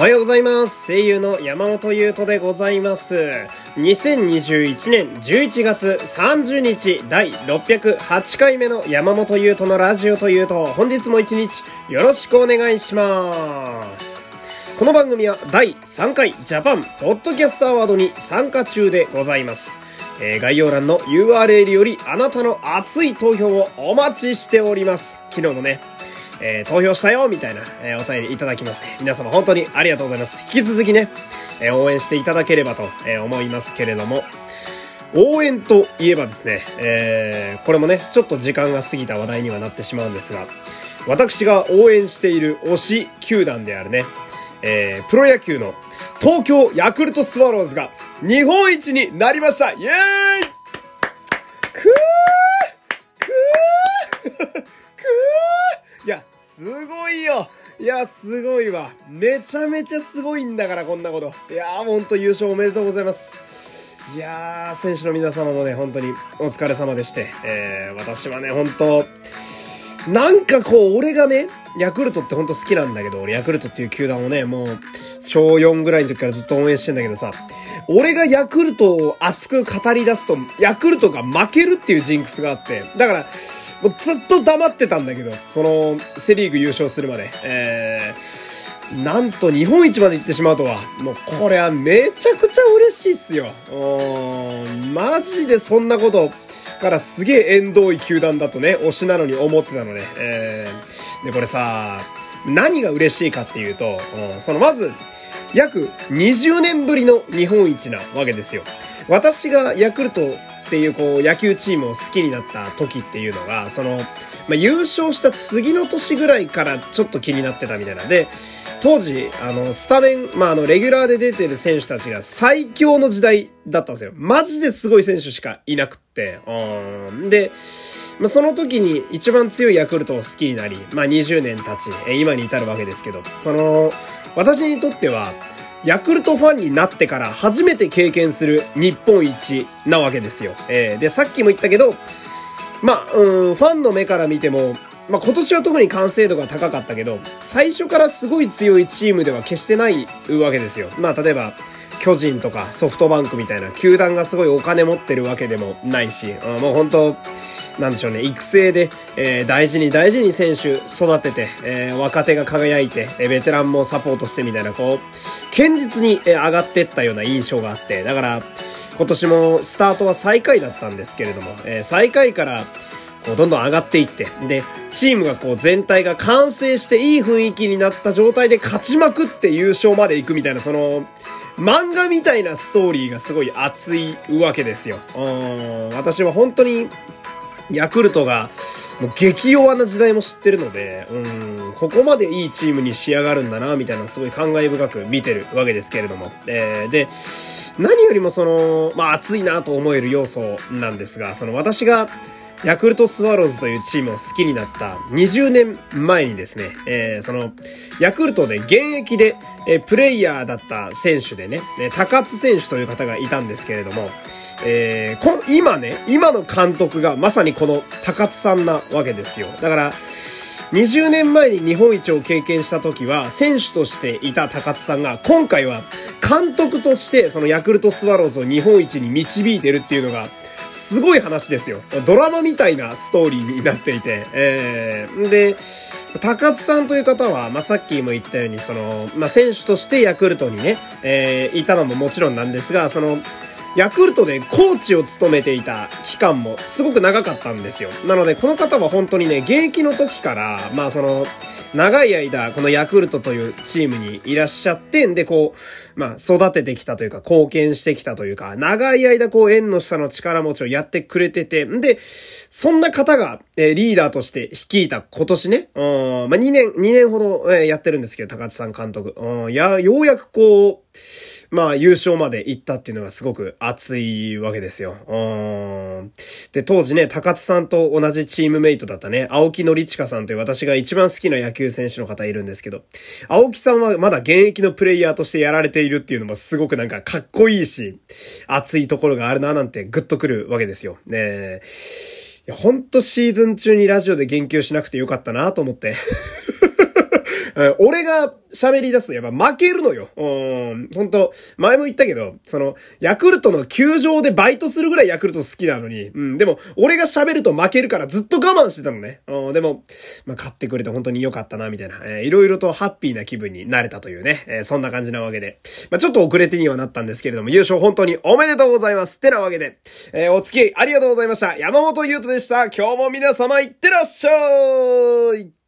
おはようございます。声優の山本優斗でございます。2021年11月30日第608回目の山本優斗のラジオというと、本日も一日よろしくお願いします。この番組は第3回ジャパンポッドキャストアワードに参加中でございます。えー概要欄の URL よりあなたの熱い投票をお待ちしております。昨日もね、えー投票したよみたいな、えーお便りいただきまして、皆様本当にありがとうございます。引き続きね、えー応援していただければと、え思いますけれども、応援といえばですね、えーこれもね、ちょっと時間が過ぎた話題にはなってしまうんですが、私が応援している推し球団であるね、えープロ野球の東京ヤクルトスワローズが日本一になりましたイエーイすごいよいや、すごいわ。めちゃめちゃすごいんだから、こんなこと。いやー、ほんと優勝おめでとうございます。いやー、選手の皆様もね、本当にお疲れ様でして、えー、私はね、本当なんかこう、俺がね、ヤクルトってほんと好きなんだけど、俺ヤクルトっていう球団をね、もう、小4ぐらいの時からずっと応援してんだけどさ、俺がヤクルトを熱く語り出すと、ヤクルトが負けるっていうジンクスがあって、だから、もうずっと黙ってたんだけど、その、セリーグ優勝するまで、えー、なんと日本一まで行ってしまうとは、もうこれはめちゃくちゃ嬉しいっすよ。うん、マジでそんなことからすげえ縁遠い球団だとね、推しなのに思ってたので、えー、で、これさ、何が嬉しいかっていうと、そのまず、約20年ぶりの日本一なわけですよ。私がヤクルトっていうこう野球チームを好きになった時っていうのが、その、まあ、優勝した次の年ぐらいからちょっと気になってたみたいなんで、当時、あの、スタメン、まあ、あの、レギュラーで出てる選手たちが最強の時代だったんですよ。マジですごい選手しかいなくって。うん。で、まあ、その時に一番強いヤクルトを好きになり、まあ、20年経ち、え今に至るわけですけど、その、私にとっては、ヤクルトファンになってから初めて経験する日本一なわけですよ。えーで、さっきも言ったけど、まあ、うん、ファンの目から見ても、まあ今年は特に完成度が高かったけど、最初からすごい強いチームでは決してないわけですよ。まあ例えば、巨人とかソフトバンクみたいな球団がすごいお金持ってるわけでもないし、うんもう本当なんでしょうね、育成で、えー大事に大事に選手育てて、えー若手が輝いて、えベテランもサポートしてみたいな、こう、堅実にえ上がってったような印象があって、だから、今年もスタートは最下位だったんですけれども、えー最下位から、こうどんどん上がっていって、で、チームがこう全体が完成していい雰囲気になった状態で勝ちまくって優勝まで行くみたいな、その、漫画みたいなストーリーがすごい熱いわけですよ。うん、私は本当に、ヤクルトが、もう激弱な時代も知ってるので、うん、ここまでいいチームに仕上がるんだな、みたいなすごい感慨深く見てるわけですけれども。えーで、何よりもその、まあ熱いなと思える要素なんですが、その私が、ヤクルトスワローズというチームを好きになった20年前にですね、えーその、ヤクルトで現役で、えープレイヤーだった選手でね、高津選手という方がいたんですけれども、えー今ね、今の監督がまさにこの高津さんなわけですよ。だから、20年前に日本一を経験した時は選手としていた高津さんが今回は監督としてそのヤクルトスワローズを日本一に導いてるっていうのがすごい話ですよ。ドラマみたいなストーリーになっていて、えー、で、高津さんという方は、まあ、さっきも言ったように、その、まあ、選手としてヤクルトにね、えーいたのももちろんなんですが、その、ヤクルトでコーチを務めていた期間もすごく長かったんですよ。なので、この方は本当にね、現役の時から、まあその、長い間、このヤクルトというチームにいらっしゃって、んで、こう、まあ育ててきたというか、貢献してきたというか、長い間こう、縁の下の力持ちをやってくれてて、んで、そんな方が、えリーダーとして率いた今年ね、うん、まあ2年、2年ほど、えやってるんですけど、高津さん監督。うん、や、ようやくこう、まあ優勝まで行ったっていうのがすごく熱いわけですよ。うん。で、当時ね、高津さんと同じチームメイトだったね、青木のりちかさんという私が一番好きな野球選手の方いるんですけど、青木さんはまだ現役のプレイヤーとしてやられているっていうのもすごくなんかかっこいいし、熱いところがあるななんてグッとくるわけですよ。ねえ。いや、ほんとシーズン中にラジオで言及しなくてよかったなと思って。俺が喋り出すとやっぱ負けるのよ。うん。本当前も言ったけど、その、ヤクルトの球場でバイトするぐらいヤクルト好きなのに、うん。でも、俺が喋ると負けるからずっと我慢してたのね。うん。でも、まあ、買ってくれて本当に良かったな、みたいな。えー、いろいろとハッピーな気分になれたというね。えー、そんな感じなわけで。まあ、ちょっと遅れてにはなったんですけれども、優勝本当におめでとうございます。ってなわけで、えー、お付き合いありがとうございました。山本優斗でした。今日も皆様いってらっしゃい